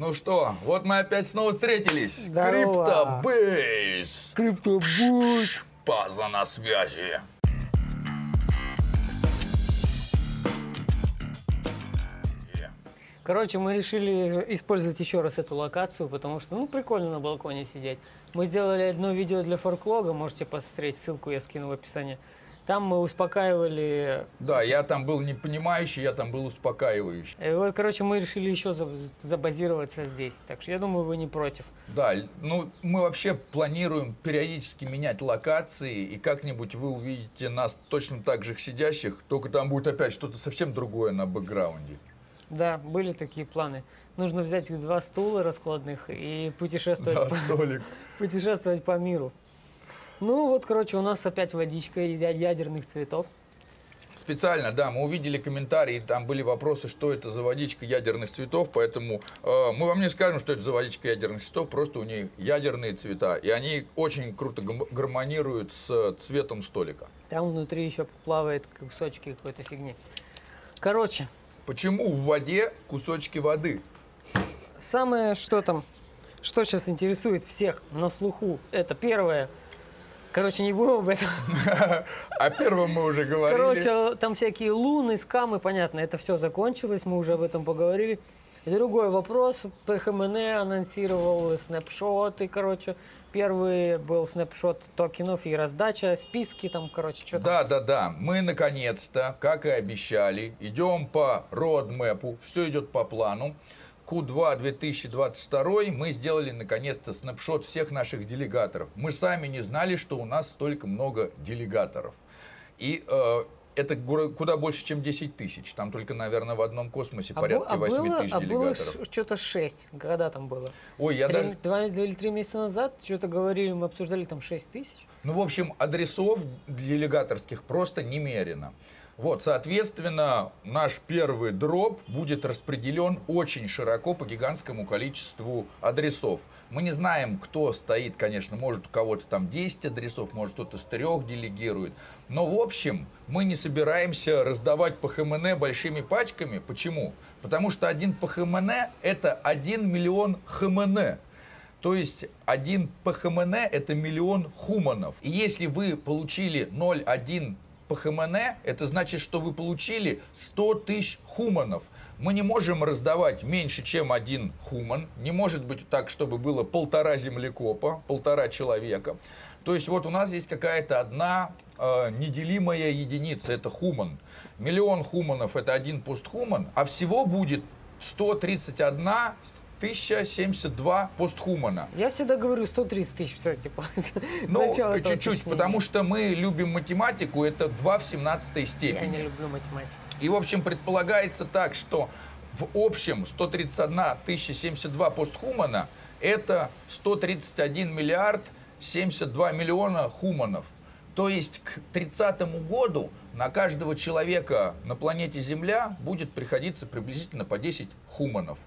Ну что, вот мы опять снова встретились. Здорово. Криптобейс. Криптобус. База на связи. Короче, мы решили использовать еще раз эту локацию, потому что, ну, прикольно на балконе сидеть. Мы сделали одно видео для форклога, можете посмотреть, ссылку я скину в описании. Там мы успокаивали... Да, я там был не понимающий, я там был успокаивающий. И вот, короче, мы решили еще забазироваться здесь. Так что я думаю, вы не против. Да, ну мы вообще планируем периодически менять локации, и как-нибудь вы увидите нас точно так же сидящих, только там будет опять что-то совсем другое на бэкграунде. Да, были такие планы. Нужно взять два стула раскладных и путешествовать, да, по, путешествовать по миру. Ну вот, короче, у нас опять водичка из ядерных цветов. Специально, да, мы увидели комментарии, там были вопросы, что это за водичка ядерных цветов, поэтому э, мы вам не скажем, что это за водичка ядерных цветов, просто у нее ядерные цвета, и они очень круто гармонируют с цветом столика. Там внутри еще плавает кусочки какой-то фигни. Короче. Почему в воде кусочки воды? Самое, что там, что сейчас интересует всех на слуху, это первое – Короче, не будем об этом. О первом мы уже говорили. Короче, там всякие луны, скамы, понятно, это все закончилось, мы уже об этом поговорили. Другой вопрос. ПХМН анонсировал снапшоты, короче. Первый был снапшот токенов и раздача, списки там, короче, что Да, да, да. Мы наконец-то, как и обещали, идем по родмэпу, все идет по плану. Q2 2022 мы сделали наконец-то снапшот всех наших делегаторов. Мы сами не знали, что у нас столько много делегаторов. И э, это куда больше, чем 10 тысяч. Там только, наверное, в одном космосе а порядка а 8 тысяч а делегаторов. было что-то 6. Когда там было? Ой, я 3, даже... Два или три месяца назад что-то говорили, мы обсуждали там 6 тысяч. Ну, в общем, адресов делегаторских просто немерено. Вот, соответственно, наш первый дроп будет распределен очень широко по гигантскому количеству адресов. Мы не знаем, кто стоит, конечно, может у кого-то там 10 адресов, может кто-то с трех делегирует. Но в общем, мы не собираемся раздавать по ХМН большими пачками. Почему? Потому что один по ХМН это 1 миллион ХМН. То есть один ПХМН это миллион хуманов. И если вы получили 0,1 по ХМН, это значит, что вы получили 100 тысяч хуманов. Мы не можем раздавать меньше, чем один хуман. Не может быть так, чтобы было полтора землекопа, полтора человека. То есть вот у нас есть какая-то одна э, неделимая единица, это хуман. Миллион хуманов это один постхуман, а всего будет 131 1072 постхумана. Я всегда говорю 130 тысяч, все, типа. Ну, чуть-чуть, потому что мы любим математику, это 2 в 17 степени. Я не люблю математику. И, в общем, предполагается так, что в общем 131 1072 постхумана это 131 миллиард 72 миллиона хуманов. То есть к 30 году на каждого человека на планете Земля будет приходиться приблизительно по 10 хуманов.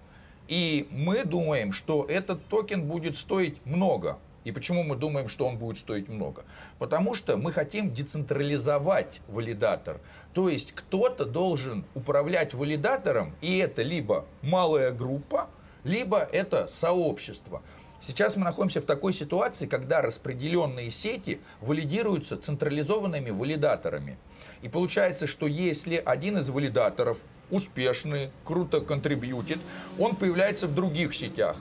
И мы думаем, что этот токен будет стоить много. И почему мы думаем, что он будет стоить много? Потому что мы хотим децентрализовать валидатор. То есть кто-то должен управлять валидатором, и это либо малая группа, либо это сообщество. Сейчас мы находимся в такой ситуации, когда распределенные сети валидируются централизованными валидаторами. И получается, что если один из валидаторов успешный, круто контрибьютит, он появляется в других сетях.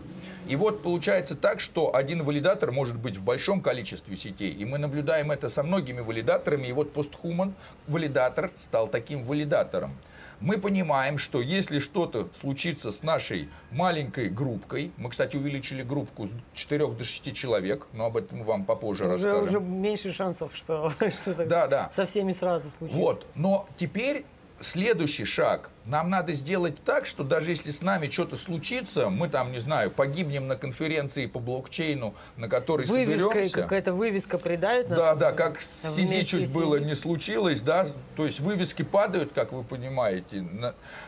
И вот получается так, что один валидатор может быть в большом количестве сетей. И мы наблюдаем это со многими валидаторами. И вот постхуман валидатор стал таким валидатором. Мы понимаем, что если что-то случится с нашей маленькой группкой, мы, кстати, увеличили группку с 4 до 6 человек, но об этом мы вам попозже уже, расскажем. Уже меньше шансов, что, что да, да. со всеми сразу случится. Вот, но теперь следующий шаг. Нам надо сделать так, что даже если с нами что-то случится, мы там, не знаю, погибнем на конференции по блокчейну, на которой Вывеска, соберемся. какая-то вывеска придавит нас. Да, да, как с Сизи чуть было не случилось, да, то есть вывески падают, как вы понимаете.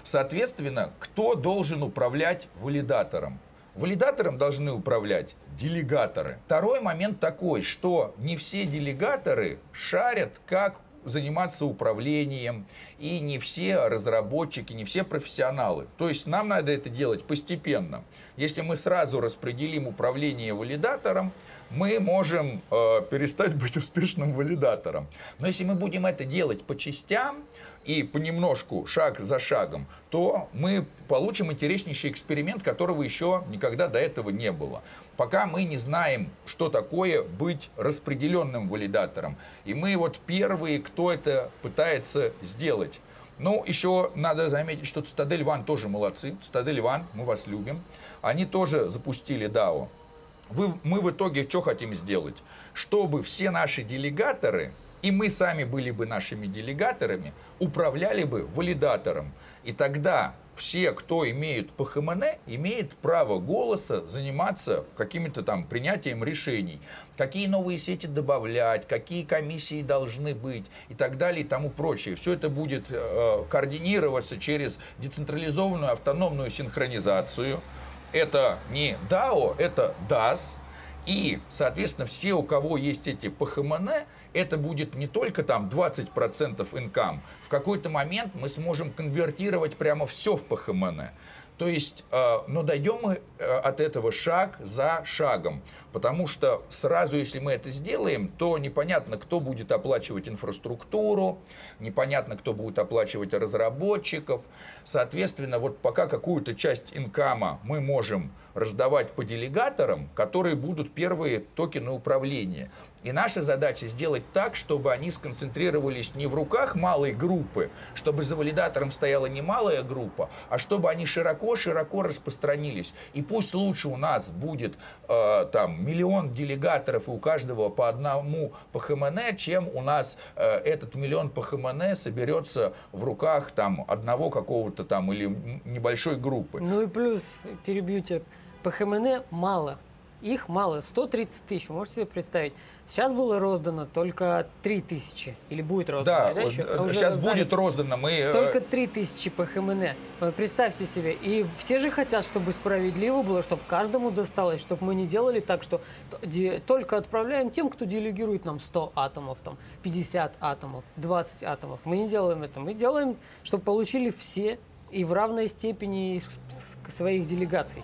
Соответственно, кто должен управлять валидатором? Валидатором должны управлять делегаторы. Второй момент такой, что не все делегаторы шарят, как заниматься управлением, и не все разработчики, не все профессионалы. То есть нам надо это делать постепенно. Если мы сразу распределим управление валидатором, мы можем э, перестать быть успешным валидатором. Но если мы будем это делать по частям и понемножку, шаг за шагом, то мы получим интереснейший эксперимент, которого еще никогда до этого не было. Пока мы не знаем, что такое быть распределенным валидатором. И мы вот первые, кто это пытается сделать. Ну, еще надо заметить, что Цитадель Ван тоже молодцы. Цитадель Ван, мы вас любим. Они тоже запустили DAO. Вы, мы в итоге что хотим сделать? Чтобы все наши делегаторы, и мы сами были бы нашими делегаторами, управляли бы валидатором. И тогда все, кто имеет ПХМН, имеет право голоса заниматься каким-то там принятием решений. Какие новые сети добавлять, какие комиссии должны быть и так далее и тому прочее. Все это будет э, координироваться через децентрализованную автономную синхронизацию это не DAO, это DAS. И, соответственно, все, у кого есть эти ПХМН, это будет не только там 20% инкам. В какой-то момент мы сможем конвертировать прямо все в ПХМН. То есть, э, но дойдем мы э, от этого шаг за шагом. Потому что сразу, если мы это сделаем, то непонятно, кто будет оплачивать инфраструктуру, непонятно, кто будет оплачивать разработчиков. Соответственно, вот пока какую-то часть инкама мы можем раздавать по делегаторам, которые будут первые токены управления. И наша задача сделать так, чтобы они сконцентрировались не в руках малой группы, чтобы за валидатором стояла не малая группа, а чтобы они широко-широко распространились. И пусть лучше у нас будет э, там миллион делегаторов, и у каждого по одному по ХМН, чем у нас э, этот миллион по ХМН соберется в руках там одного какого-то там или небольшой группы. Ну и плюс, перебью тебя, по ХМН мало. Их мало, 130 тысяч, вы можете себе представить. Сейчас было роздано только 3 тысячи, или будет роздано, да? да еще? А сейчас будет роздано. Мы... Э, только 3 тысячи по ХМН. Представьте себе, и все же хотят, чтобы справедливо было, чтобы каждому досталось, чтобы мы не делали так, что только отправляем тем, кто делегирует нам 100 атомов, там, 50 атомов, 20 атомов. Мы не делаем это, мы делаем, чтобы получили все и в равной степени своих делегаций.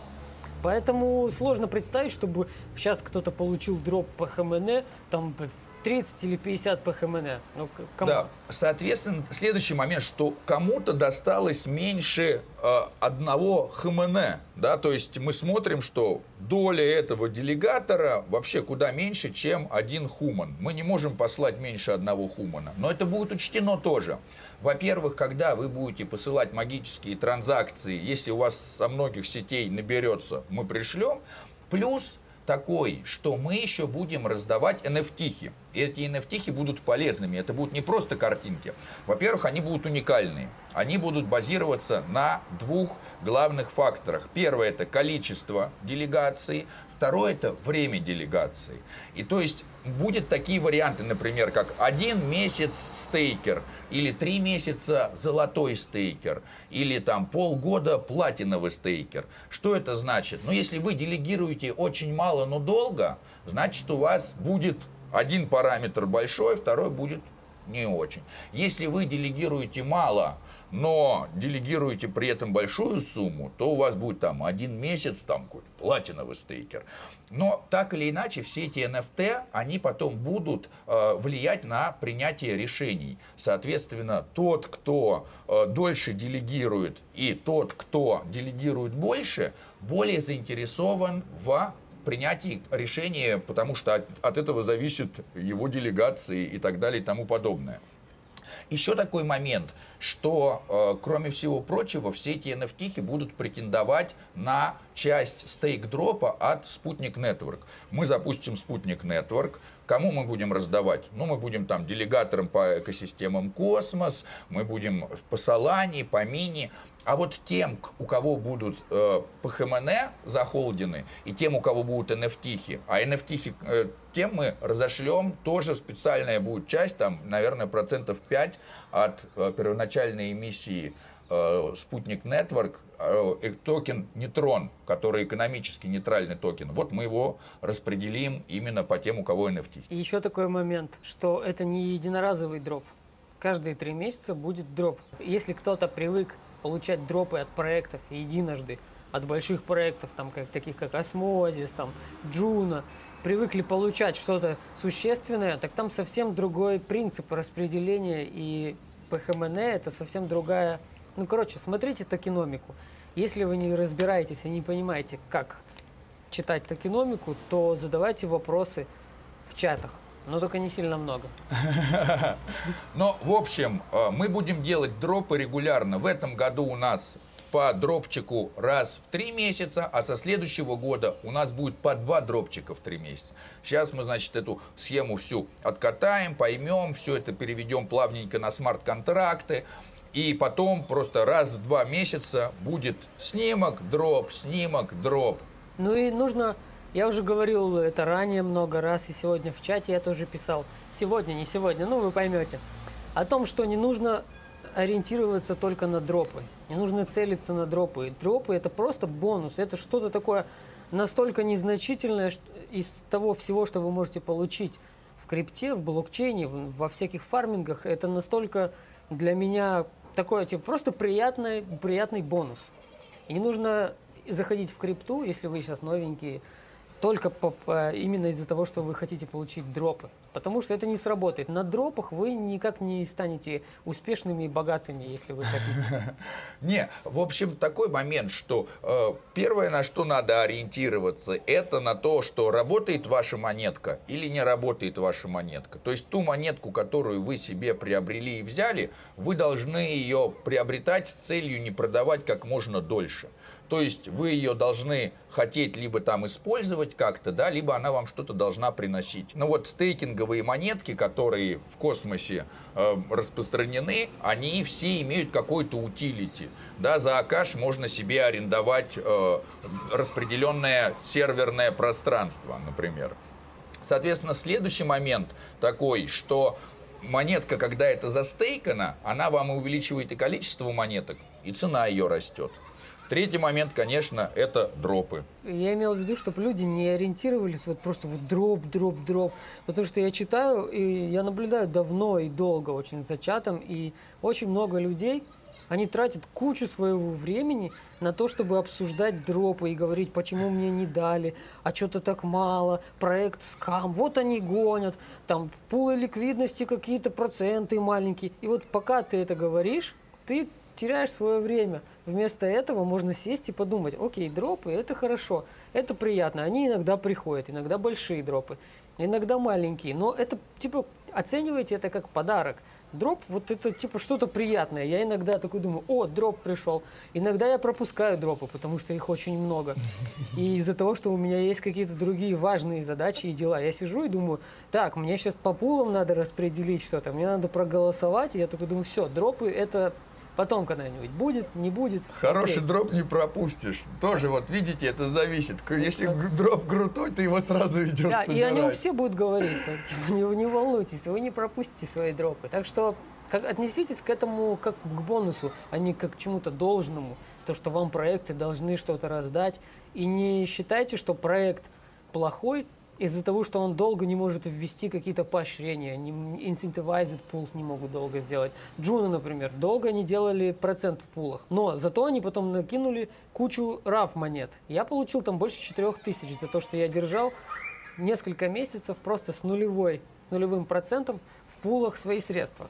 Поэтому сложно представить, чтобы сейчас кто-то получил дроп по ХМН, там 30 или 50 по ХМН. Ну, кому? Да, соответственно, следующий момент, что кому-то досталось меньше э, одного ХМН, да, то есть мы смотрим, что доля этого делегатора вообще куда меньше, чем один хуман. Мы не можем послать меньше одного хумана, но это будет учтено тоже. Во-первых, когда вы будете посылать магические транзакции, если у вас со многих сетей наберется, мы пришлем. Плюс такой, что мы еще будем раздавать NFT. И эти NFT будут полезными. Это будут не просто картинки. Во-первых, они будут уникальные. Они будут базироваться на двух главных факторах. Первое это количество делегаций. Второе это время делегации. И то есть будет такие варианты, например, как один месяц стейкер, или три месяца золотой стейкер, или там полгода платиновый стейкер. Что это значит? Ну, если вы делегируете очень мало, но долго, значит, у вас будет один параметр большой, второй будет не очень. Если вы делегируете мало, но делегируете при этом большую сумму, то у вас будет там один месяц, там какой-то платиновый стейкер. Но так или иначе, все эти NFT, они потом будут э, влиять на принятие решений. Соответственно, тот, кто э, дольше делегирует, и тот, кто делегирует больше, более заинтересован в принятии решения, потому что от, от этого зависит его делегации и так далее и тому подобное. Еще такой момент, что, э, кроме всего прочего, все эти NFT будут претендовать на часть стейк-дропа от Спутник Network. Мы запустим Спутник Network, Кому мы будем раздавать? Ну, мы будем там делегатором по экосистемам Космос, мы будем по Solani, по Мини. А вот тем, у кого будут э, PHMN захолдены, и тем, у кого будут NFT, а NFT э, тем мы разошлем, тоже специальная будет часть, там, наверное, процентов 5 от э, первоначальной эмиссии э, Sputnik Network, э, токен Нейтрон, который экономически нейтральный токен, вот мы его распределим именно по тем, у кого NFT. И еще такой момент, что это не единоразовый дроп. каждые три месяца будет дроп. Если кто-то привык получать дропы от проектов единожды, от больших проектов, там, как, таких как Osmosis, там, Juno, привыкли получать что-то существенное, так там совсем другой принцип распределения и PHMN это совсем другая... Ну, короче, смотрите токеномику. Если вы не разбираетесь и не понимаете, как читать токеномику, то задавайте вопросы в чатах. Но только не сильно много. Но, в общем, э, мы будем делать дропы регулярно. В этом году у нас по дропчику раз в три месяца, а со следующего года у нас будет по два дропчика в три месяца. Сейчас мы, значит, эту схему всю откатаем, поймем, все это переведем плавненько на смарт-контракты. И потом просто раз в два месяца будет снимок, дроп, снимок, дроп. Ну и нужно я уже говорил это ранее много раз, и сегодня в чате я тоже писал. Сегодня, не сегодня, ну вы поймете. О том, что не нужно ориентироваться только на дропы. Не нужно целиться на дропы. Дропы это просто бонус. Это что-то такое настолько незначительное из того всего, что вы можете получить в крипте, в блокчейне, во всяких фармингах. Это настолько для меня такой типа просто приятный, приятный бонус. И не нужно заходить в крипту, если вы сейчас новенькие, только по, именно из-за того, что вы хотите получить дропы. Потому что это не сработает. На дропах вы никак не станете успешными и богатыми, если вы хотите. Не, в общем, такой момент, что э, первое, на что надо ориентироваться, это на то, что работает ваша монетка или не работает ваша монетка. То есть ту монетку, которую вы себе приобрели и взяли, вы должны ее приобретать с целью не продавать как можно дольше. То есть вы ее должны хотеть либо там использовать как-то, да, либо она вам что-то должна приносить. Ну вот стейкинговые монетки, которые в космосе э, распространены, они все имеют какой-то утилити. Да, за Акаш можно себе арендовать э, распределенное серверное пространство, например. Соответственно, следующий момент такой, что монетка, когда это застейкана, она вам увеличивает и количество монеток, и цена ее растет. Третий момент, конечно, это дропы. Я имел в виду, чтобы люди не ориентировались вот просто вот дроп, дроп, дроп. Потому что я читаю, и я наблюдаю давно и долго очень за чатом, и очень много людей, они тратят кучу своего времени на то, чтобы обсуждать дропы и говорить, почему мне не дали, а что-то так мало, проект скам, вот они гонят, там пулы ликвидности какие-то проценты маленькие. И вот пока ты это говоришь, ты теряешь свое время. Вместо этого можно сесть и подумать, окей, дропы, это хорошо, это приятно. Они иногда приходят, иногда большие дропы, иногда маленькие. Но это, типа, оценивайте это как подарок. Дроп, вот это типа что-то приятное. Я иногда такой думаю, о, дроп пришел. Иногда я пропускаю дропы, потому что их очень много. И из-за того, что у меня есть какие-то другие важные задачи и дела, я сижу и думаю, так, мне сейчас по пулам надо распределить что-то, мне надо проголосовать. И я такой думаю, все, дропы это Потом когда-нибудь будет, не будет. Хороший дроп не пропустишь. Тоже вот видите, это зависит. Если дроп крутой, ты его сразу идешь да, собирать. И о нем все будут говорить. Не, не волнуйтесь, вы не пропустите свои дропы. Так что как, отнеситесь к этому как к бонусу, а не как к чему-то должному. То, что вам проекты должны что-то раздать. И не считайте, что проект плохой, из-за того, что он долго не может ввести какие-то поощрения, не, incentivized pools не могут долго сделать. Джуна, например, долго не делали процент в пулах, но зато они потом накинули кучу RAF монет. Я получил там больше 4000 за то, что я держал несколько месяцев просто с нулевой, с нулевым процентом в пулах свои средства.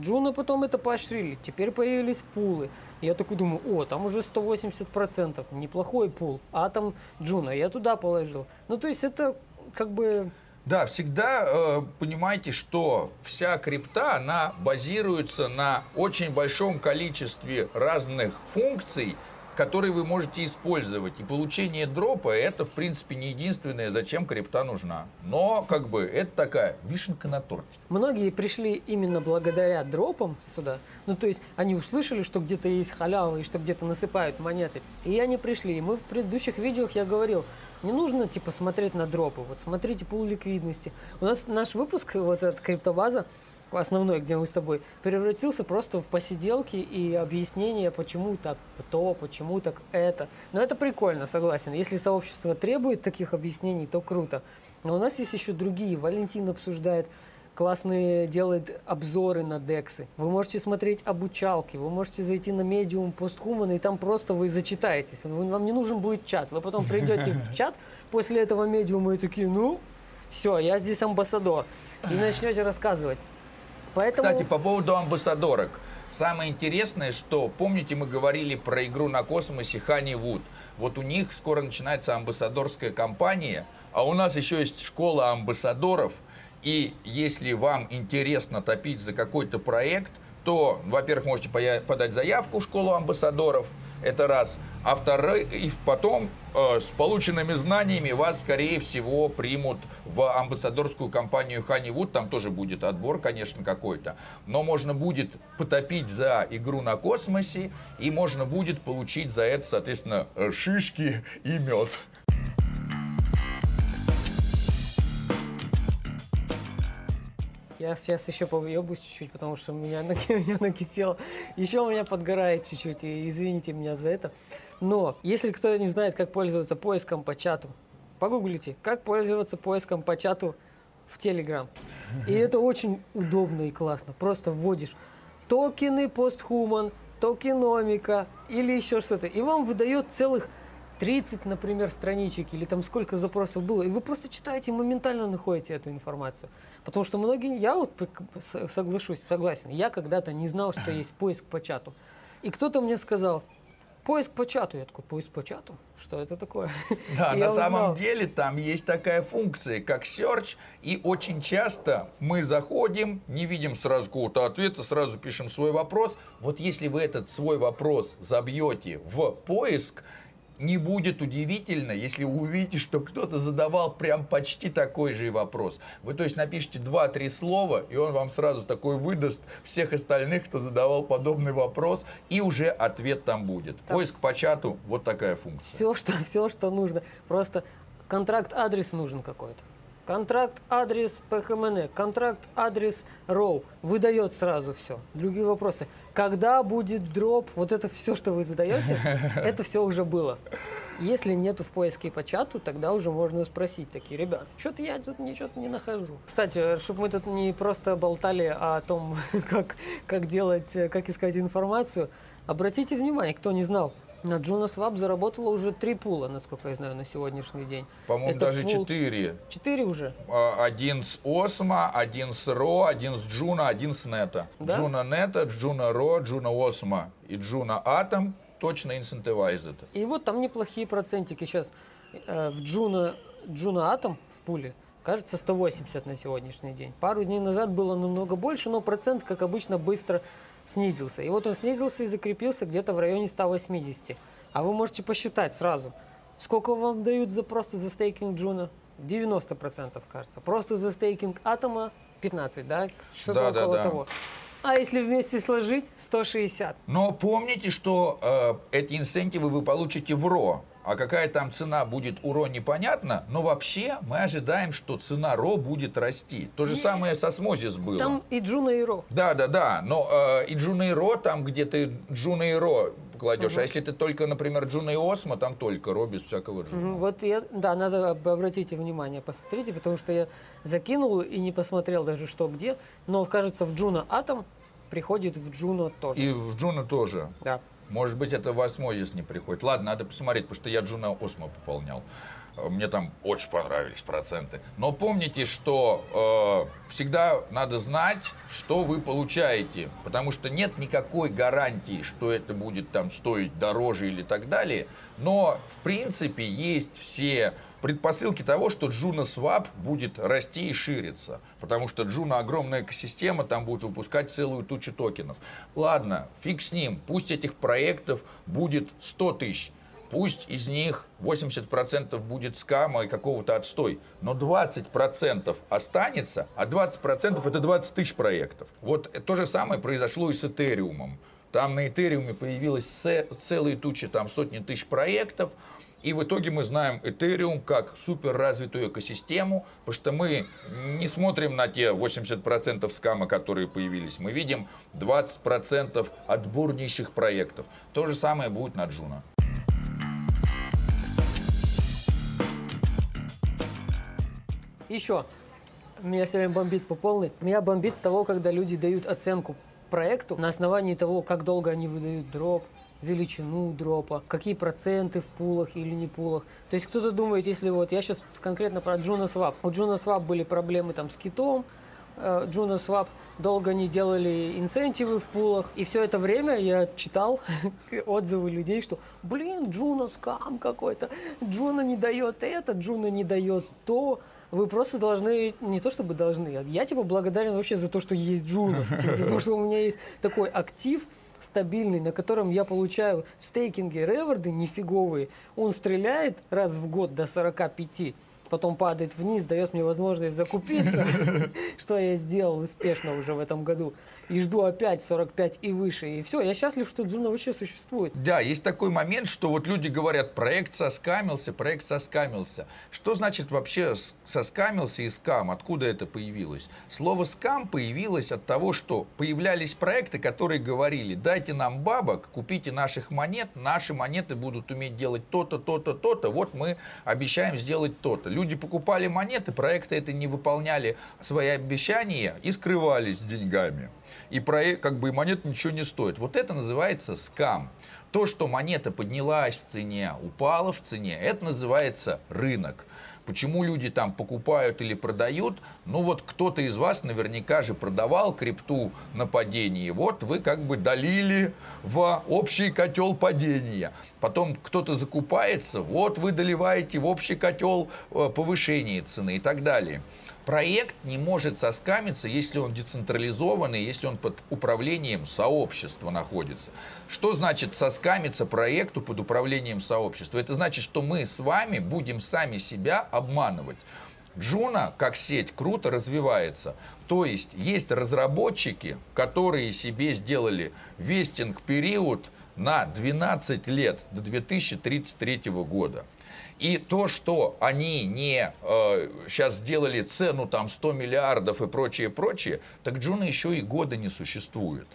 Juno потом это поощрили, теперь появились пулы. Я такой думаю, о, там уже 180%, неплохой пул. А там Juno, я туда положил. Ну, то есть это как бы... Да, всегда э, понимайте, что вся крипта, она базируется на очень большом количестве разных функций, которые вы можете использовать. И получение дропа это, в принципе, не единственное, зачем крипта нужна. Но, как бы, это такая вишенка на торте. Многие пришли именно благодаря дропам сюда. Ну, то есть, они услышали, что где-то есть халява и что где-то насыпают монеты. И они пришли. И мы в предыдущих видео я говорил, не нужно, типа, смотреть на дропы. Вот смотрите пул ликвидности. У нас наш выпуск, вот эта криптобаза, основной, где мы с тобой, превратился просто в посиделки и объяснения, почему так то, почему так это. Но это прикольно, согласен. Если сообщество требует таких объяснений, то круто. Но у нас есть еще другие. Валентин обсуждает классные делает обзоры на дексы. Вы можете смотреть обучалки, вы можете зайти на медиум постхуман, и там просто вы зачитаетесь. Вам не нужен будет чат. Вы потом придете в чат после этого медиума и такие, ну, все, я здесь амбассадор. И начнете рассказывать. Поэтому... Кстати, по поводу амбассадорок. Самое интересное, что, помните, мы говорили про игру на космосе Хани Вуд. Вот у них скоро начинается амбассадорская кампания, а у нас еще есть школа амбассадоров – и если вам интересно топить за какой-то проект, то, во-первых, можете подать заявку в школу амбассадоров, это раз. А второе, и потом э, с полученными знаниями вас, скорее всего, примут в амбассадорскую компанию Honeywood. Там тоже будет отбор, конечно, какой-то. Но можно будет потопить за игру на космосе, и можно будет получить за это, соответственно, шишки и мед. Я сейчас еще повъебусь чуть-чуть, потому что у меня, у меня накипело. Еще у меня подгорает чуть-чуть, и извините меня за это. Но, если кто не знает, как пользоваться поиском по чату, погуглите, как пользоваться поиском по чату в Telegram. И это очень удобно и классно. Просто вводишь токены постхуман, токеномика или еще что-то. И вам выдает целых 30, например, страничек или там сколько запросов было, и вы просто читаете и моментально находите эту информацию. Потому что многие, я вот соглашусь, согласен, я когда-то не знал, что есть поиск по чату. И кто-то мне сказал, поиск по чату. Я такой, поиск по чату? Что это такое? Да, на самом деле там есть такая функция, как search, и очень часто мы заходим, не видим сразу какого-то ответа, сразу пишем свой вопрос. Вот если вы этот свой вопрос забьете в поиск, не будет удивительно, если увидите, что кто-то задавал прям почти такой же вопрос. Вы, то есть, напишите 2-3 слова, и он вам сразу такой выдаст всех остальных, кто задавал подобный вопрос, и уже ответ там будет. Так. Поиск по чату, вот такая функция. Все, что, все, что нужно. Просто контракт-адрес нужен какой-то. Контракт, адрес ПХМН, контракт, адрес РОУ. Выдает сразу все. Другие вопросы. Когда будет дроп? Вот это все, что вы задаете, это все уже было. Если нету в поиске по чату, тогда уже можно спросить такие, ребят, что-то я тут ничего не нахожу. Кстати, чтобы мы тут не просто болтали о том, как, как делать, как искать информацию, обратите внимание, кто не знал, на JunoSwap заработала уже три пула, насколько я знаю, на сегодняшний день. По-моему, даже пул... четыре. Четыре уже? А, один с Osmo, один с RAW, один с Juno, один с Neta. Да? Juno Neta, Juno RAW, Juno Osmo и Juno Atom точно incentivized. И вот там неплохие процентики сейчас. Э, в Juno, Juno Atom в пуле кажется 180 на сегодняшний день. Пару дней назад было намного больше, но процент, как обычно, быстро снизился. И вот он снизился и закрепился где-то в районе 180. А вы можете посчитать сразу, сколько вам дают за просто за стейкинг Juno? 90% кажется. Просто за стейкинг атома 15, да? Что-то да, около да, да. того. А если вместе сложить, 160. Но помните, что э, эти инсентивы вы получите в RAW а какая там цена будет у RAW непонятно, но вообще мы ожидаем, что цена RAW будет расти. То же и, самое с Osmosis было. Там и Джуна и РО. Да, да, да, но э, и Джуна и РО, там где ты Джуна и РО кладешь, угу. а если ты только, например, Juno и Osmo, там только RAW без всякого Juno. Угу, вот я, да, надо обратите внимание, посмотрите, потому что я закинул и не посмотрел даже что где, но кажется в Juno Atom приходит в Juno тоже. И в Juno тоже. Да. Может быть, это в Osmosis не приходит. Ладно, надо посмотреть, потому что я Juno Osmo пополнял. Мне там очень понравились проценты. Но помните, что э, всегда надо знать, что вы получаете. Потому что нет никакой гарантии, что это будет там стоить дороже или так далее. Но, в принципе, есть все предпосылки того, что Juno Swap будет расти и шириться. Потому что Juno огромная экосистема, там будет выпускать целую тучу токенов. Ладно, фиг с ним, пусть этих проектов будет 100 тысяч. Пусть из них 80% будет скама и какого-то отстой, но 20% останется, а 20% это 20 тысяч проектов. Вот то же самое произошло и с Этериумом. Там на Этериуме появилась целая туча, там сотни тысяч проектов, и в итоге мы знаем Ethereum как супер развитую экосистему, потому что мы не смотрим на те 80% скама, которые появились. Мы видим 20% отборнейших проектов. То же самое будет на Джуна. Еще Меня сегодня бомбит по полной. Меня бомбит с того, когда люди дают оценку проекту на основании того, как долго они выдают дроп, величину дропа, какие проценты в пулах или не пулах. То есть кто-то думает, если вот я сейчас конкретно про Juno Swap. У Juno Swap были проблемы там с китом, э, Juno Swap долго не делали инсентивы в пулах. И все это время я читал отзывы людей, что, блин, Juno скам какой-то, Juno не дает это, Juno не дает то. Вы просто должны, не то чтобы должны, я типа благодарен вообще за то, что есть Juno, за то, что у меня есть такой актив, стабильный, на котором я получаю в стейкинге реворды нифиговые. Он стреляет раз в год до 45 потом падает вниз, дает мне возможность закупиться, что я сделал успешно уже в этом году. И жду опять 45 и выше. И все, я счастлив, что Джуна вообще существует. Да, есть такой момент, что вот люди говорят, проект соскамился, проект соскамился. Что значит вообще соскамился и скам? Откуда это появилось? Слово скам появилось от того, что появлялись проекты, которые говорили, дайте нам бабок, купите наших монет, наши монеты будут уметь делать то-то, то-то, то-то, вот мы обещаем сделать то-то люди покупали монеты, проекты это не выполняли свои обещания и скрывались с деньгами. И проект, как бы монет ничего не стоит. Вот это называется скам. То, что монета поднялась в цене, упала в цене, это называется рынок. Почему люди там покупают или продают? Ну вот кто-то из вас наверняка же продавал крипту на падении. Вот вы как бы долили в общий котел падения. Потом кто-то закупается, вот вы доливаете в общий котел э, повышения цены и так далее проект не может соскамиться, если он децентрализованный, если он под управлением сообщества находится. Что значит соскамиться проекту под управлением сообщества? Это значит, что мы с вами будем сами себя обманывать. Джуна, как сеть, круто развивается. То есть есть разработчики, которые себе сделали вестинг-период на 12 лет до 2033 года. И то, что они не э, сейчас сделали цену там 100 миллиардов и прочее, прочее, так Juno еще и года не существует.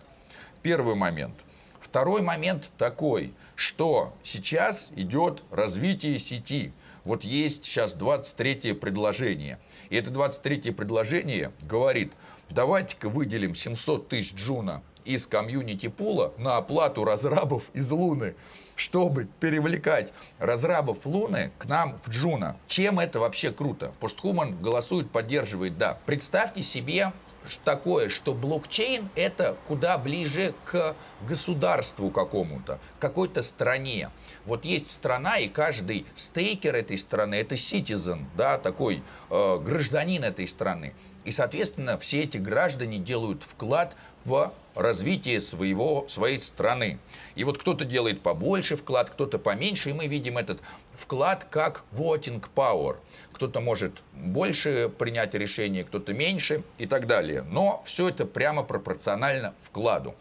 Первый момент. Второй момент такой, что сейчас идет развитие сети. Вот есть сейчас 23 предложение. И это 23 предложение говорит, давайте-ка выделим 700 тысяч Juno из комьюнити пула на оплату разрабов из Луны чтобы привлекать разрабов Луны к нам в Juno. Чем это вообще круто? Posthuman голосует, поддерживает, да. Представьте себе такое, что блокчейн это куда ближе к государству какому-то, какой-то стране. Вот есть страна, и каждый стейкер этой страны это citizen, да, такой э, гражданин этой страны. И, соответственно, все эти граждане делают вклад в развитие своего, своей страны. И вот кто-то делает побольше вклад, кто-то поменьше, и мы видим этот вклад как voting power. Кто-то может больше принять решение, кто-то меньше и так далее. Но все это прямо пропорционально вкладу.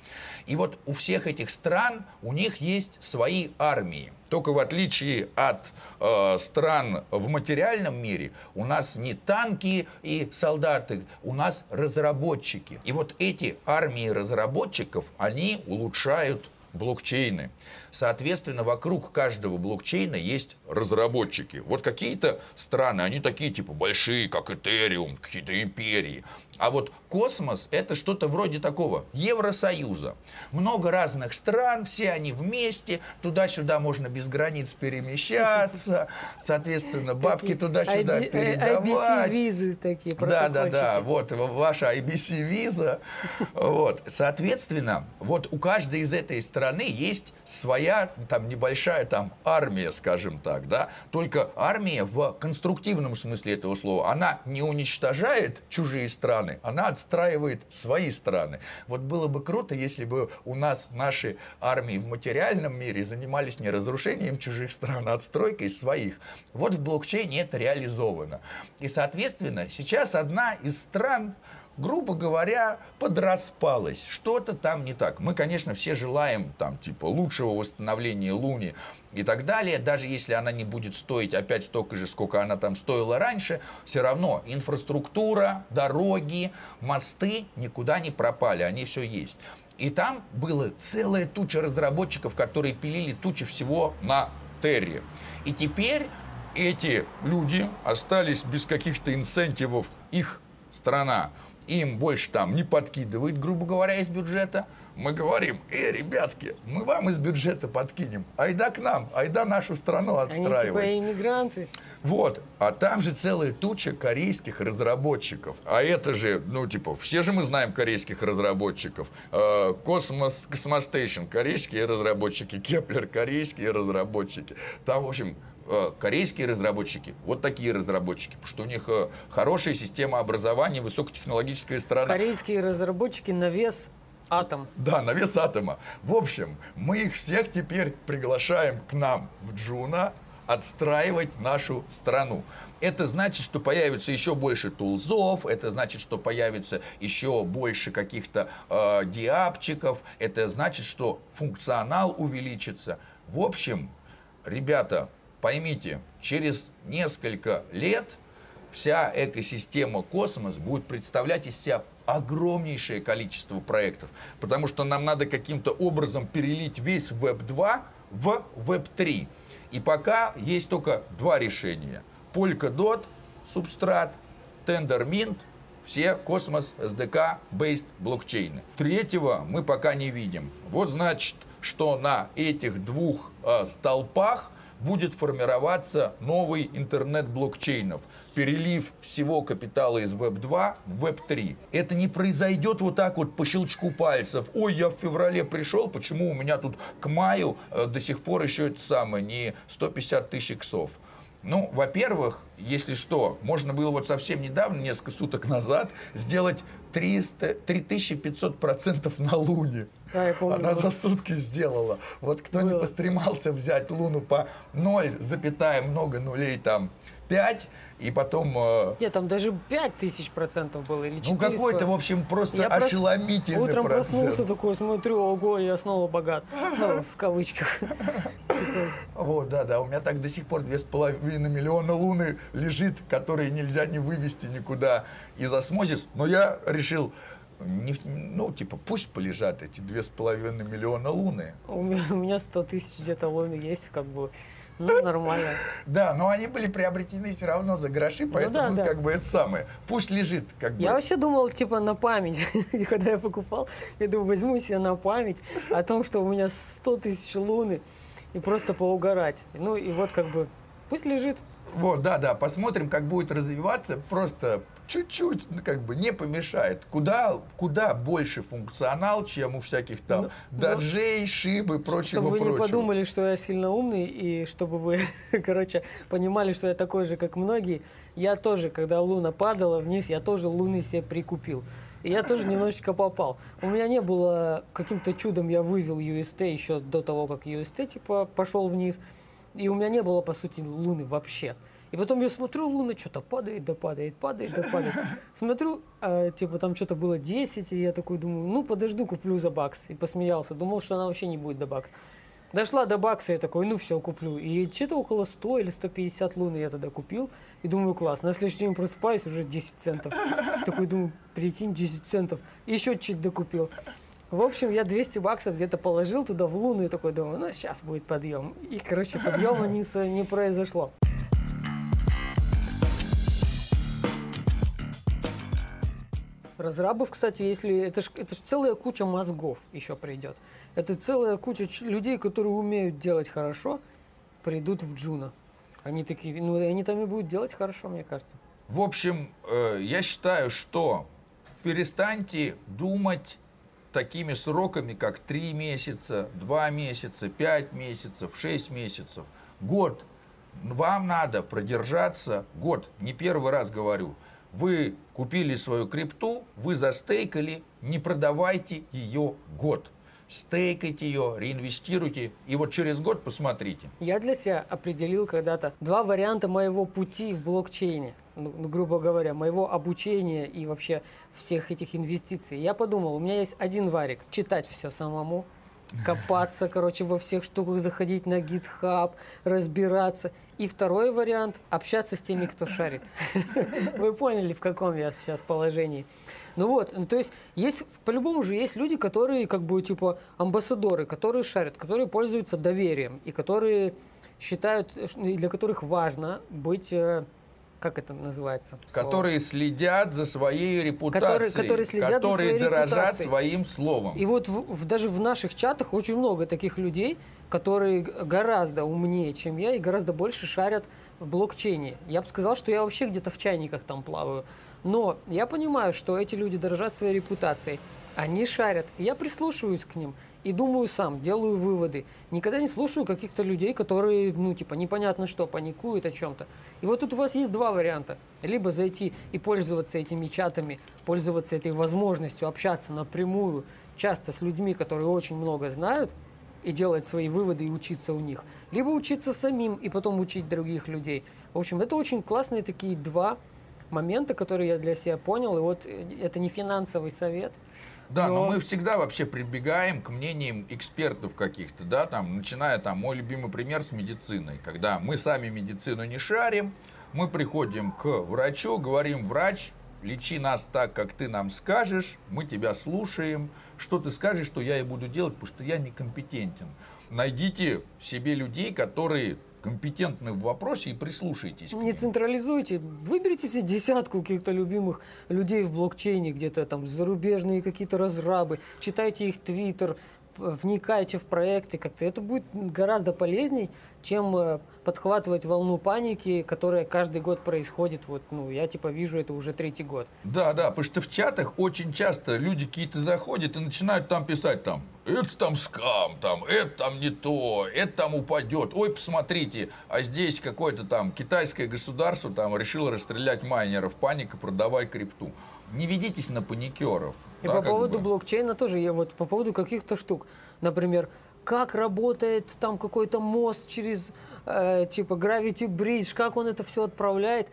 И вот у всех этих стран, у них есть свои армии. Только в отличие от э, стран в материальном мире, у нас не танки и солдаты, у нас разработчики. И вот эти армии разработчиков, они улучшают блокчейны. Соответственно, вокруг каждого блокчейна есть разработчики. Вот какие-то страны, они такие типа большие, как Этериум, какие-то империи. А вот космос это что-то вроде такого Евросоюза. Много разных стран, все они вместе, туда-сюда можно без границ перемещаться, соответственно, бабки туда-сюда э, передавать. IBC-визы такие, Да, да, да, вот ваша IBC-виза. Вот, соответственно, вот у каждой из этой страны есть своя там небольшая там армия, скажем так, да, только армия в конструктивном смысле этого слова, она не уничтожает чужие страны, страны, она отстраивает свои страны. Вот было бы круто, если бы у нас наши армии в материальном мире занимались не разрушением чужих стран, а отстройкой своих. Вот в блокчейне это реализовано. И, соответственно, сейчас одна из стран грубо говоря, подраспалась. Что-то там не так. Мы, конечно, все желаем там, типа, лучшего восстановления Луни и так далее. Даже если она не будет стоить опять столько же, сколько она там стоила раньше, все равно инфраструктура, дороги, мосты никуда не пропали, они все есть. И там было целая туча разработчиков, которые пилили тучи всего на Терре. И теперь эти люди остались без каких-то инсентивов их страна им больше там не подкидывает, грубо говоря, из бюджета, мы говорим, э, ребятки, мы вам из бюджета подкинем, айда к нам, айда нашу страну отстраивать. Они типа иммигранты. Вот, а там же целая туча корейских разработчиков. А это же, ну, типа, все же мы знаем корейских разработчиков. Э, Cosmos, Cosmostation, корейские разработчики, Keplr, корейские разработчики. Там, в общем, корейские разработчики, вот такие разработчики, потому что у них э, хорошая система образования, высокотехнологическая страна. Корейские разработчики на вес атома. Да, на вес атома. В общем, мы их всех теперь приглашаем к нам в Juno отстраивать нашу страну. Это значит, что появится еще больше тулзов, это значит, что появится еще больше каких-то э, диапчиков, это значит, что функционал увеличится. В общем, ребята, поймите, через несколько лет вся экосистема космос будет представлять из себя огромнейшее количество проектов, потому что нам надо каким-то образом перелить весь Web 2 в Web 3. И пока есть только два решения. Polkadot, субстрат, Tendermint, все космос SDK based блокчейны. Третьего мы пока не видим. Вот значит, что на этих двух э, столпах будет формироваться новый интернет блокчейнов. Перелив всего капитала из Web2 в Web3. Это не произойдет вот так вот по щелчку пальцев. Ой, я в феврале пришел, почему у меня тут к маю э, до сих пор еще это самое, не 150 тысяч иксов. Ну, во-первых, если что, можно было вот совсем недавно, несколько суток назад, сделать 300, 3500 процентов на Луне. Да, я помню. Она за сутки сделала. Вот кто не Было. постремался взять Луну по 0, запятая много нулей там 5, и потом... э, Нет, там даже 5000 процентов было или 400. Ну, какой-то, в общем, просто Я прос- ошеломительный Утром процент. проснулся такой, смотрю, ого, я снова богат. Ну, в кавычках. Типа, О, да, да, у меня так до сих пор две с половиной миллиона луны лежит, которые нельзя не вывести никуда из осмозис. Но я решил, не, в- ну, типа, пусть полежат эти две с половиной миллиона луны. У меня, 100 тысяч где-то луны есть, как бы, ну, нормально. Да, но они были приобретены все равно за гроши, поэтому, Ну да, да. как бы, это самое. Пусть лежит, как бы. Я вообще думал, типа, на память. И когда я покупал, я думаю, возьму себе на память о том, что у меня 100 тысяч луны, и просто поугарать. Ну, и вот, как бы, пусть лежит. Вот, да, да, посмотрим, как будет развиваться, просто чуть-чуть, ну, как бы, не помешает. Куда, куда больше функционал, чем у всяких там Ну, даджей, шибы, прочего, Чтобы вы не прочего. подумали, что я сильно умный, и чтобы вы, короче, понимали, что я такой же, как многие. Я тоже, когда луна падала вниз, я тоже луны себе прикупил. И я тоже немножечко попал. У меня не было, каким-то чудом я вывел UST еще до того, как UST, типа, пошел вниз. И у меня не было, по сути, луны вообще. И потом я смотрю, луна что-то падает, да падает, падает, да падает. Смотрю, а, типа там что-то было 10, и я такой думаю, ну подожду, куплю за бакс. И посмеялся, думал, что она вообще не будет до бакс. Дошла до бакса, я такой, ну все, куплю. И что-то около 100 или 150 лун я тогда купил. И думаю, класс. На следующий день просыпаюсь, уже 10 центов. Такой думаю, прикинь, 10 центов. Еще чуть докупил. В общем, я 200 баксов где-то положил туда в луну и такой думаю, ну сейчас будет подъем. И, короче, подъема не, с- не произошло. Разрабов, кстати, если это ж, это ж целая куча мозгов еще придет. Это целая куча людей, которые умеют делать хорошо, придут в Джуна. Они такие, ну они там и будут делать хорошо, мне кажется. В общем, э, я считаю, что перестаньте думать такими сроками, как 3 месяца, 2 месяца, 5 месяцев, 6 месяцев, год. Вам надо продержаться год. Не первый раз говорю. Вы купили свою крипту, вы застейкали, не продавайте ее год. Стейкайте ее, реинвестируйте, и вот через год посмотрите. Я для себя определил когда-то два варианта моего пути в блокчейне, ну, ну, грубо говоря, моего обучения и вообще всех этих инвестиций. Я подумал, у меня есть один варик – читать все самому, копаться, короче, во всех штуках, заходить на GitHub, разбираться. И второй вариант – общаться с теми, кто шарит. Вы поняли, в каком я сейчас положении. Ну вот, ну, то есть, есть, по-любому же есть люди, которые, как бы, типа, амбассадоры, которые шарят, которые пользуются доверием, и которые считают, для которых важно быть, э, как это называется? слово? Которые следят за своей репутацией. которые следят за которые своей дорожат репутацией. своим словом. И вот в- в- даже в наших чатах очень много таких людей, которые гораздо умнее, чем я, и гораздо больше шарят в блокчейне. Я бы сказал, что я вообще где-то в чайниках там плаваю. Но я понимаю, что эти люди дорожат своей репутацией. Они шарят. Я прислушиваюсь к ним и думаю сам, делаю выводы. Никогда не слушаю каких-то людей, которые, ну, типа, непонятно что, паникуют о чем-то. И вот тут у вас есть два варианта. Либо зайти и пользоваться этими чатами, пользоваться этой возможностью общаться напрямую, часто с людьми, которые очень много знают, и делать свои выводы и учиться у них. Либо учиться самим и потом учить других людей. В общем, это очень классные такие два момента, которые я для себя понял. И вот э, это не финансовый совет. Да, но... Но- мы всегда вообще прибегаем к мнениям экспертов каких-то, да, там, начиная там, мой любимый пример с медициной, когда мы сами медицину не шарим, мы приходим к врачу, говорим, врач, лечи нас так, как ты нам скажешь, мы тебя слушаем, что ты скажешь, что я и буду делать, потому что я некомпетентен. Найдите себе людей, которые компетентны в вопросе и прислушайтесь Не централизуйте, выберите себе десятку каких-то любимых людей в блокчейне, где-то там зарубежные какие-то разрабы, читайте их твиттер, вникайте в проекты как-то. Это будет гораздо полезней, чем э, подхватывать волну паники, которая каждый год происходит. Вот, ну, я типа вижу это уже третий год. Да, да, потому что в чатах очень часто люди какие-то заходят и начинают там писать там, это там скам, там, это там не то, это там упадет. Ой, посмотрите, а здесь какое-то там китайское государство там решило расстрелять майнеров, паника, продавай крипту. Не ведитесь на паникеров. И да, по поводу бы. блокчейна тоже, я вот по поводу каких-то штук. Например, как работает там какой-то мост через, э, типа, Gravity Bridge, как он это все отправляет.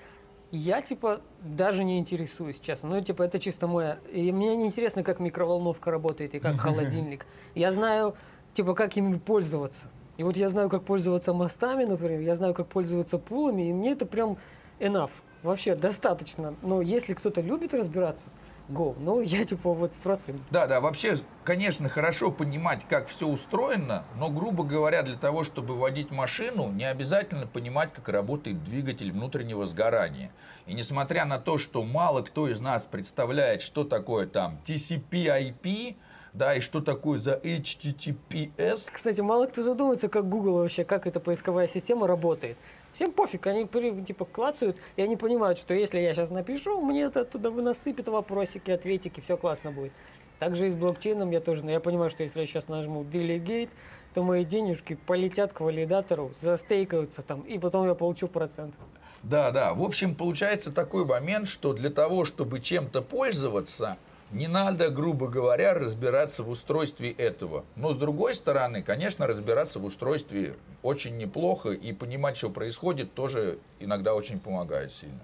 Я, типа, даже не интересуюсь, честно. Ну, типа, это чисто моя... И мне не интересно, как микроволновка работает и как холодильник. Я знаю, типа, как ими пользоваться. И вот я знаю, как пользоваться мостами, например, я знаю, как пользоваться пулами, и мне это прям enough. Вообще достаточно. Но если кто-то любит разбираться, go. Ну, я типа вот просто... Да, да, вообще, конечно, хорошо понимать, как все устроено, но, грубо говоря, для того, чтобы водить машину, не обязательно понимать, как работает двигатель внутреннего сгорания. И несмотря на то, что мало кто из нас представляет, что такое там TCP/IP, да, и что такое за HTTPS, Кстати, мало кто задумывается, как Google вообще, как эта поисковая система работает. Всем пофиг, они типа клацают, и они понимают, что если я сейчас напишу, мне это оттуда насыпет вопросики, ответики, все классно будет. Также и с блокчейном я тоже, но я понимаю, что если я сейчас нажму Delegate, то мои денежки полетят к валидатору, застейкаются там, и потом я получу процент. Да, да. В общем, получается такой момент, что для того, чтобы чем-то пользоваться, не надо, грубо говоря, разбираться в устройстве этого. Но с другой стороны, конечно, разбираться в устройстве очень неплохо и понимать, что происходит, тоже иногда очень помогает сильно.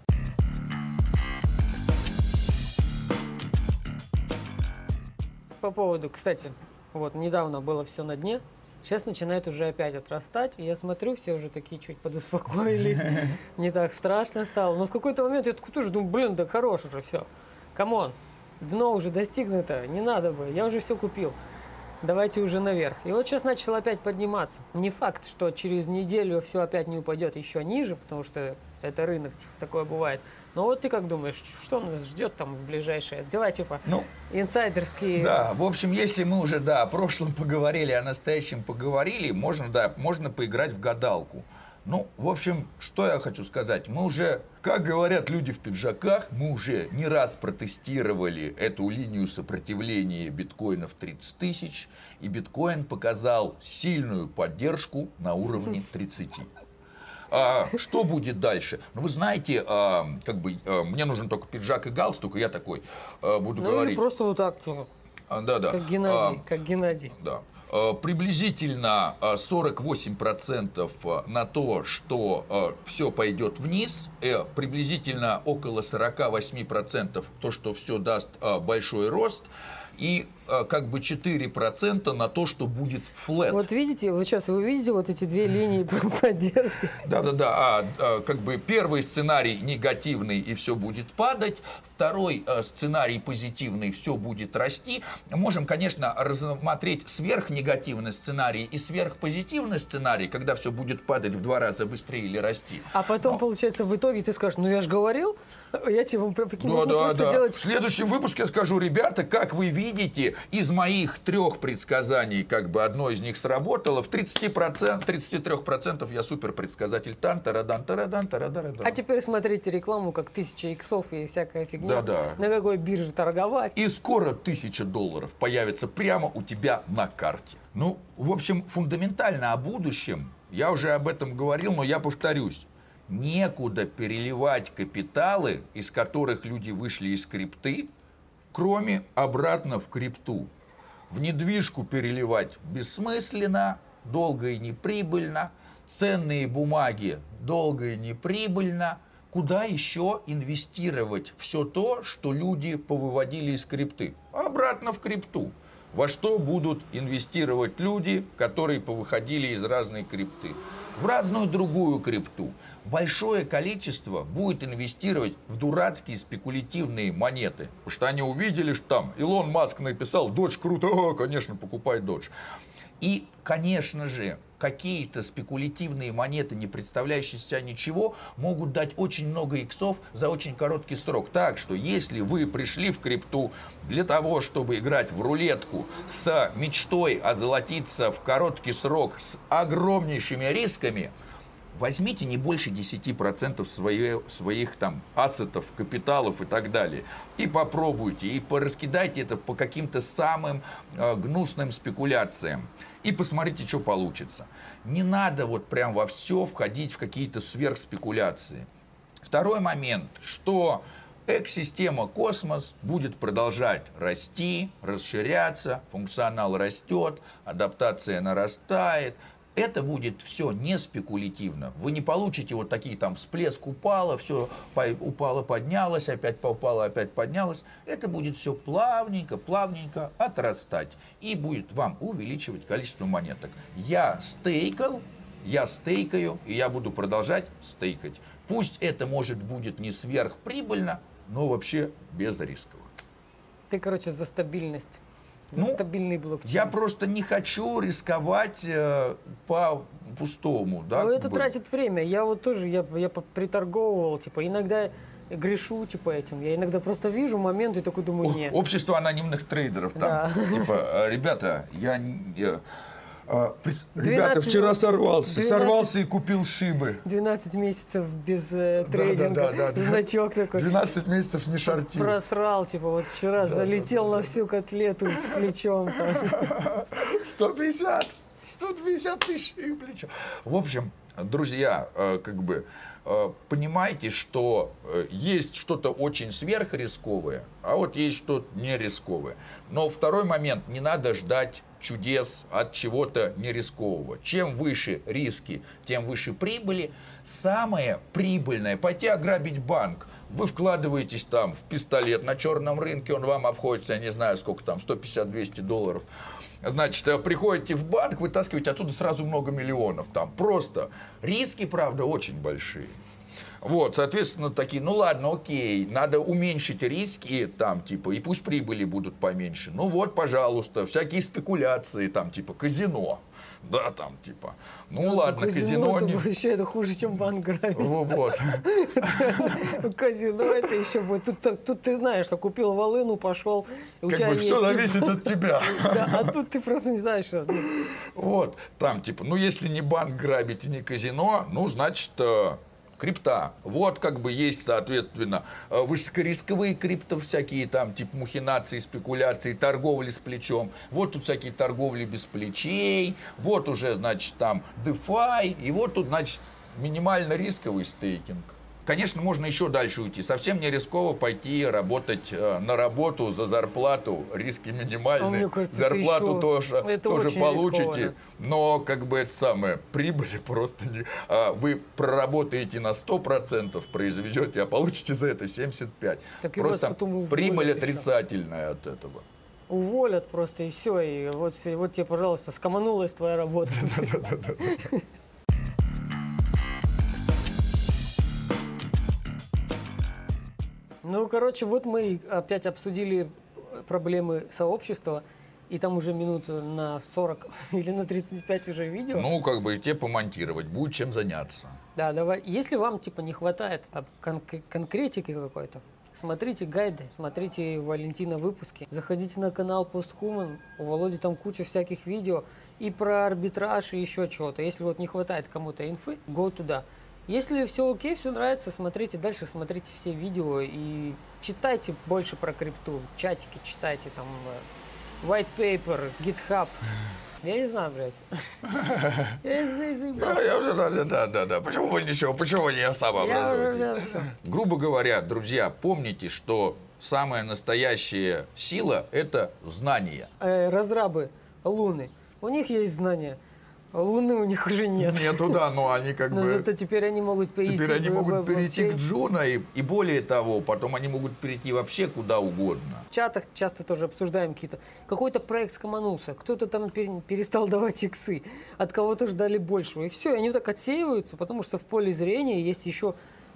По поводу, кстати, вот недавно было все на дне, сейчас начинает уже опять отрастать, и я смотрю, все уже такие чуть подуспокоились, не так страшно стало. Но в какой-то момент я такой тоже думаю, блин, да хорош уже все, come on, дно уже достигнуто, не надо бы, я уже все купил. Давайте уже наверх. И вот сейчас начал опять подниматься. Не факт, что через неделю все опять не упадет еще ниже, потому что это рынок, типа, такое бывает. Но вот ты как думаешь, что нас ждет там в ближайшее? Дела, типа, Ну, инсайдерские. да, в общем, если мы уже, да, о прошлом поговорили, о настоящем поговорили, можно, да, можно поиграть в гадалку. Ну, в общем, что я хочу сказать. Мы уже, как говорят люди в пиджаках, мы уже не раз протестировали эту линию сопротивления биткоина в 30 тысяч, и биткоин показал сильную поддержку на уровне 30. А, что будет дальше? Ну, вы знаете, а, как бы а, мне нужен только пиджак и галстук, и я такой а, буду Ну говорить. или просто вот так, да, да. как Геннадий, А, как Геннадий. да. Э, Приблизительно э, 48% на то, что все пойдет вниз, э, приблизительно около 48% то, что все даст э, большой рост. И э, как бы 4% на то, что будет флет. Вот видите, вот сейчас вы видите вот эти две линии поддержки? Да-да-да, а, а, как бы первый сценарий негативный и все будет падать, второй а, сценарий позитивный, все будет расти. Можем, конечно, рассмотреть сверхнегативный сценарий и сверхпозитивный сценарий, когда все будет падать в два раза быстрее или расти. А потом, Но... получается, в итоге ты скажешь, ну я же говорил, я тебе прикинь, да. В следующем выпуске я скажу, ребята, как вы видите, из моих трех предсказаний, как бы одно из них сработало, в 30%, 33% я супер предсказатель. Тан, тарадан, тарадан, тарадан. А теперь смотрите рекламу, как тысяча иксов и всякая фигня. Да, да. На какой бирже торговать. И скоро тысяча долларов появится прямо у тебя на карте. Ну, в общем, фундаментально о будущем. Я уже об этом говорил, но я повторюсь некуда переливать капиталы, из которых люди вышли из крипты, кроме обратно в крипту. В недвижку переливать бессмысленно, долго и неприбыльно, ценные бумаги долго и неприбыльно. Куда еще инвестировать все то, что люди повыводили из крипты? Обратно в крипту. Во что будут инвестировать люди, которые повыходили из разной крипты? В разную другую крипту большое количество будет инвестировать в дурацкие спекулятивные монеты. Потому что они увидели, что там Илон Маск написал, дочь круто, конечно, покупай дочь. И, конечно же, какие-то спекулятивные монеты, не представляющие себя ничего, могут дать очень много иксов за очень короткий срок. Так что, если вы пришли в крипту для того, чтобы играть в рулетку с мечтой озолотиться в короткий срок с огромнейшими рисками – возьмите не больше 10% своих, своих там ассетов, капиталов и так далее. И попробуйте, и пораскидайте это по каким-то самым э, гнусным спекуляциям. И посмотрите, что получится. Не надо вот прям во все входить в какие-то сверхспекуляции. Второй момент, что экосистема космос будет продолжать расти, расширяться, функционал растет, адаптация нарастает, это будет все не спекулятивно. Вы не получите вот такие там всплеск упало, все упало, поднялось, опять упало, опять поднялось. Это будет все плавненько, плавненько отрастать. И будет вам увеличивать количество монеток. Я стейкал, я стейкаю, и я буду продолжать стейкать. Пусть это может будет не сверхприбыльно, но вообще без рисков. Ты, короче, за стабильность. Ну, стабильный блокчейн. Я просто не хочу рисковать э, по пустому. Да, Но это бы. тратит время. Я вот тоже, я, я приторговывал, типа, иногда грешу, типа, этим. Я иногда просто вижу момент и такой думаю, нет. Общество анонимных трейдеров там. Да. Типа, «Э, ребята, я... я а, ребята, вчера сорвался. 12, сорвался и купил шибы. 12 месяцев без э, трейдинга. Да, да, да, Значок такой. 12 месяцев не шортил. Просрал, типа, вот вчера да, залетел да, на всю котлету с плечом. 150! 150 тысяч и плечо. В общем, друзья, э, как бы э, понимаете, что э, есть что-то очень сверхрисковое, а вот есть что-то нерисковое. Но второй момент, не надо ждать чудес от чего-то нерискового. Чем выше риски, тем выше прибыли. Самое прибыльное – пойти ограбить банк. Вы вкладываетесь там в пистолет на черном рынке, он вам обходится, я не знаю сколько там, 150-200 долларов. Значит, э, приходите в банк, вытаскиваете оттуда сразу много миллионов. Там просто риски, правда, очень большие. Вот, соответственно, такие, ну ладно, окей, надо уменьшить риски, там, типа, и пусть прибыли будут поменьше. Ну вот, пожалуйста, всякие спекуляции, там, типа, казино. Да, там, типа, ну, ну ладно, казино... казино это еще это хуже, чем банк грабить. Вот. Казино это еще будет. Тут, ты знаешь, что купил волыну, пошел. У как тебя бы все зависит от тебя. Да, а тут ты просто не знаешь, что... Вот, там, типа, ну, если не банк грабить и не казино, ну, значит, э, крипта. Вот как бы есть, соответственно, э, высокорисковые крипто, всякие там типа махинации, спекуляции, торговли с плечом. Вот тут всякие торговли без плечей. Вот уже, значит, там DeFi. И вот тут, значит, минимально рисковый стейкинг. Конечно, можно еще дальше уйти. Совсем не рисково пойти работать э, на работу за зарплату. Риски минимальные. А кажется, Зарплату еще... тоже, это тоже получите. Рисково, Но как бы это самое, прибыли просто не... А вы проработаете на 100%, произведете, а получите за это 75%. Так просто прибыль отрицательная от этого. уволят просто и все. И вот, вот тебе, пожалуйста, скоманулась твоя работа. Ну, короче, вот мы опять обсудили проблемы сообщества, и там уже минут на 40 или на 35 уже видео. Ну, как бы тебе помонтировать, будет чем заняться. Да, давай. Если вам типа не хватает об- кон- конкретики какой-то, смотрите гайды, смотрите Валентина выпуски, заходите на канал Постхуман, у Володи там куча всяких видео и про арбитраж и еще чего-то. Если вот не хватает кому-то инфы, go туда. Если все окей, все нравится, смотрите дальше, смотрите все видео и читайте больше про крипту, чатики читайте, там э, white paper, GitHub. Я не знаю, блядь. Я не знаю, заебался. я уже, да, да, да, да. Почему вы ничего, почему не Я да, всё. Грубо говоря, друзья, помните, что самая настоящая сила – это знание. э, разрабы Луны, у них есть знания, Луны у них уже нет. Нету, да, но они как Но бы... зато теперь они могут перейти. Теперь они могут перейти к Джуна, и, и более того, потом они могут перейти вообще куда угодно. В чатах часто тоже обсуждаем какие-то. Какой-то проект скоманулся, кто-то там пере- перестал давать иксы, от кого-то ждали большего. И все, и они вот так отсеиваются, потому что в поле зрения есть еще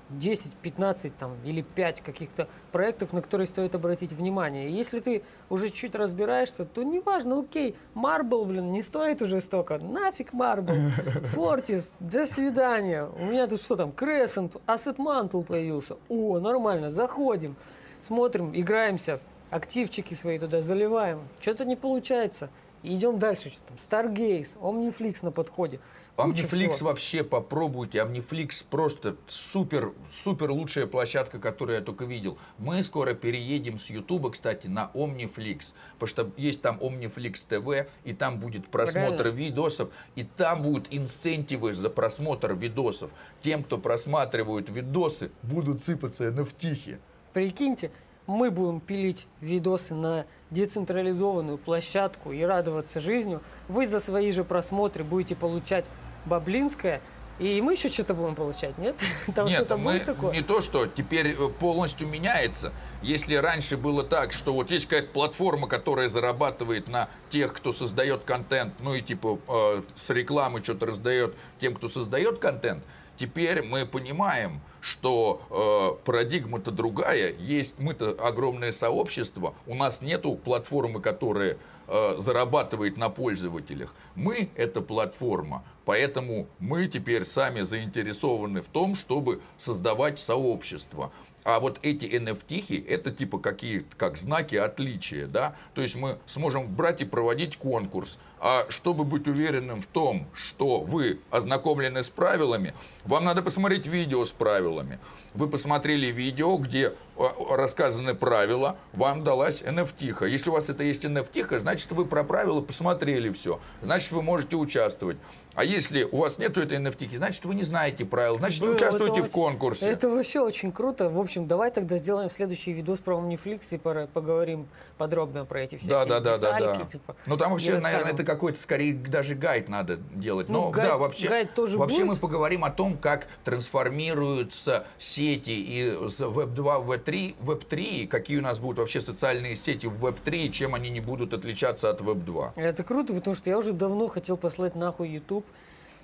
10, 15 там, или 5 каких-то проектов, на которые стоит обратить внимание. И если ты уже чуть разбираешься, то неважно, окей, Marble, блин, не стоит уже столько. Нафиг Marble. Fortis, до свидания. У меня тут что там, Crescent, Asset Mantle появился. О, нормально, заходим, смотрим, играемся, активчики свои туда заливаем. Что-то не получается. Идем дальше. Что там? Stargaze, Omniflix на подходе. Куча Omniflix всего. вообще попробуйте. Omniflix просто супер, супер лучшая площадка, которую я только видел. Мы скоро переедем с Ютуба, кстати, на Omniflix. Потому что есть там Omniflix TV, и там будет просмотр Реально? видосов, и там будут инцентивы за просмотр видосов. Тем, кто просматривают видосы, будут сыпаться NFT. Прикиньте, мы будем пилить видосы на децентрализованную площадку и радоваться жизнью. Вы за свои же просмотры будете получать баблинское, и мы еще что-то будем получать, нет? Там Нет, что-то мы будет такое? не то, что теперь э, полностью меняется. Если раньше было так, что вот есть какая-то платформа, которая зарабатывает на тех, кто создает контент, ну и типа э, с рекламы что-то раздает тем, кто создает контент, теперь мы понимаем, что э, парадигма-то другая. Есть мы-то огромное сообщество, у нас нету платформы, которая э, зарабатывает на пользователях. Мы это платформа, поэтому мы теперь сами заинтересованы в том, чтобы создавать сообщество. А вот эти NFT, это типа какие-то как знаки отличия, да? То есть мы сможем брать и проводить конкурс. А чтобы быть уверенным в том, что вы ознакомлены с правилами, вам надо посмотреть видео с правилами. Вы посмотрели видео, где а, рассказаны правила, вам далась NFT. Если у вас это есть NFT, значит вы про правила посмотрели все. Значит вы можете участвовать. А если у вас нету этой NFT, значит вы не знаете правил, значит не Было, участвуете в очень- конкурсе. Это вообще очень круто. В общем, давай тогда сделаем следующий видос про Omniflix и поговорим подробно про эти всякие Да, да, да, да, детальки, да. типа, Ну там вообще, наверное, это какой-то скорее даже гайд надо делать. Ну, Но гайд- да, вообще, гайд тоже вообще мы будет. поговорим о том, как трансформируются сети из Web 2 в Web 3, Web 3, какие у нас будут вообще социальные сети в Web 3, и чем они не будут отличаться от Web 2. Это круто, потому что я уже давно хотел послать нахуй YouTube.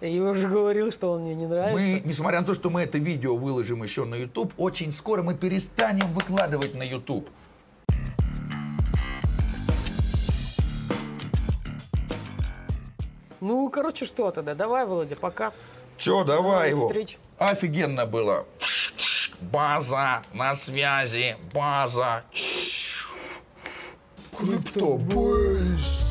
И уже говорил, что он мне не нравится. Мы, несмотря на то, что мы это видео выложим еще на YouTube, очень скоро мы перестанем выкладывать на YouTube. Ну, короче, что тогда? Давай, Володя, пока. Че, давай его. встречи. Офигенно было. База на связи, база. Криптобейс.